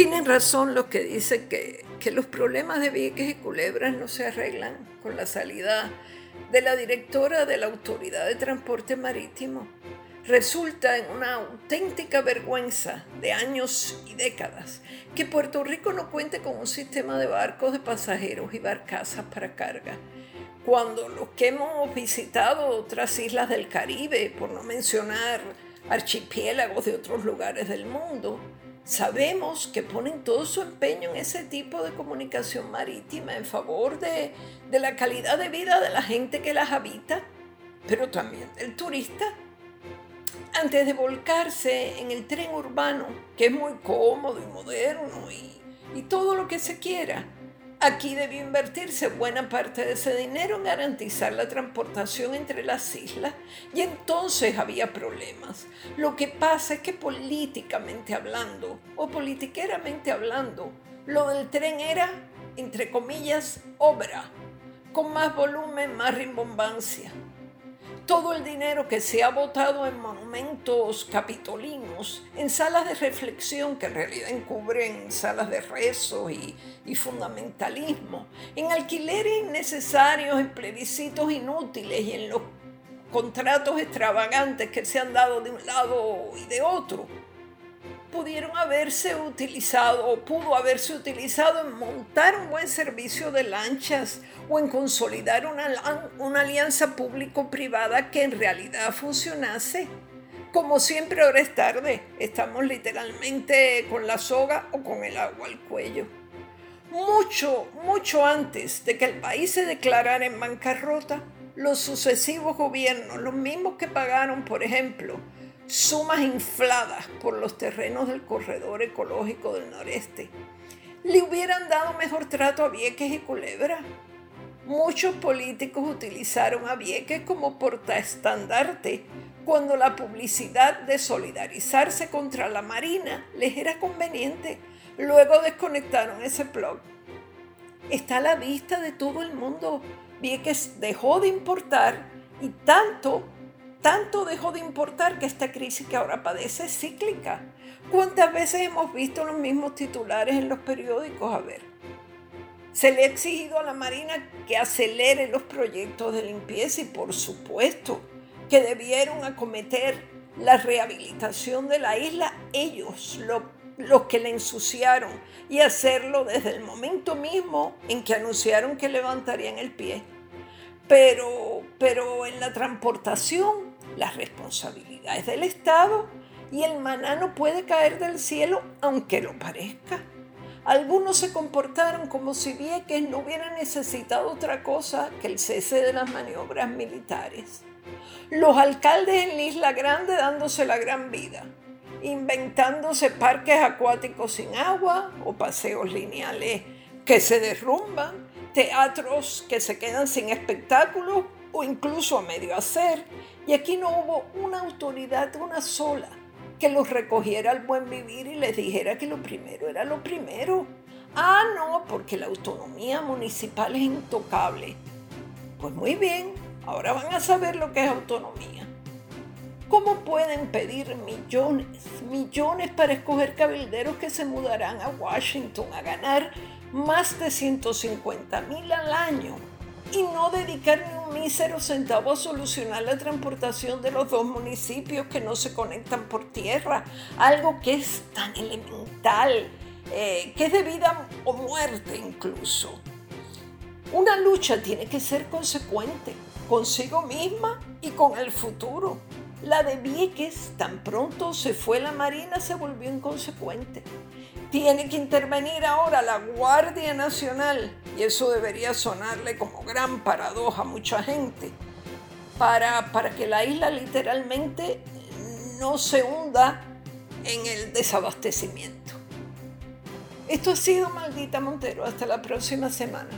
Tienen razón los que dicen que, que los problemas de Vieques y Culebras no se arreglan con la salida de la directora de la Autoridad de Transporte Marítimo. Resulta en una auténtica vergüenza de años y décadas que Puerto Rico no cuente con un sistema de barcos de pasajeros y barcazas para carga. Cuando los que hemos visitado otras islas del Caribe, por no mencionar archipiélagos de otros lugares del mundo, sabemos que ponen todo su empeño en ese tipo de comunicación marítima en favor de, de la calidad de vida de la gente que las habita, pero también del turista. Antes de volcarse en el tren urbano, que es muy cómodo y moderno y, y todo lo que se quiera, aquí debió invertirse buena parte de ese dinero en garantizar la transportación entre las islas y entonces había problemas. Lo que pasa es que políticamente hablando o politiqueramente hablando, lo del tren era, entre comillas, obra, con más volumen, más rimbombancia todo el dinero que se ha votado en monumentos capitolinos, en salas de reflexión que en realidad encubren salas de rezo y, y fundamentalismo, en alquileres innecesarios, en plebiscitos inútiles y en los contratos extravagantes que se han dado de un lado y de otro pudieron haberse utilizado o pudo haberse utilizado en montar un buen servicio de lanchas o en consolidar una, alianza público-privada que en realidad funcionase. Como siempre ahora es tarde, estamos literalmente con la soga o con el agua al cuello. Mucho, mucho antes de que el país se declarara en bancarrota, los sucesivos gobiernos, los mismos que pagaron, por ejemplo, sumas infladas por los terrenos del corredor ecológico del noreste, le hubieran dado mejor trato a Vieques y Culebra. Muchos políticos utilizaron a Vieques como portaestandarte cuando la publicidad de solidarizarse contra la Marina les era conveniente. Luego desconectaron ese blog. Está a la vista de todo el mundo. Vieques dejó de importar y tanto tanto dejó de importar que esta crisis que ahora padece es cíclica. ¿Cuántas veces hemos visto los mismos titulares en los periódicos? A ver. Se le ha exigido a la Marina que acelere los proyectos de limpieza y por supuesto que debieron acometer la rehabilitación de la isla ellos, los que le ensuciaron, y hacerlo desde el momento mismo en que anunciaron que levantarían el pie. Pero, pero en la transportación las responsabilidades del Estado y el maná no puede caer del cielo aunque lo parezca. Algunos se comportaron como si Vieques no hubiera necesitado otra cosa que el cese de las maniobras militares. Los alcaldes en la Isla Grande dándose la gran vida, inventándose parques acuáticos sin agua o paseos lineales que se derrumban, teatros que se quedan sin espectáculos o incluso a medio hacer, y aquí no hubo una autoridad, una sola, que los recogiera al buen vivir y les dijera que lo primero era lo primero. Ah, no, porque la autonomía municipal es intocable. Pues muy bien, ahora van a saber lo que es autonomía. ¿Cómo pueden pedir millones, millones para escoger cabilderos que se mudarán a Washington a ganar más de 150 mil al año y no dedicar ni un mísero centavo a solucionar la transportación de los dos municipios que no se conectan por tierra, algo que es tan elemental, eh, que es de vida o muerte incluso. Una lucha tiene que ser consecuente consigo misma y con el futuro. La de Vieques, tan pronto se fue la Marina, se volvió inconsecuente tiene que intervenir ahora la Guardia Nacional, eso debería sonarle como gran paradoja a mucha gente, para, para que la isla literalmente no se hunda en el desabastecimiento. Esto ha sido Maldita Montero. Hasta la próxima semana.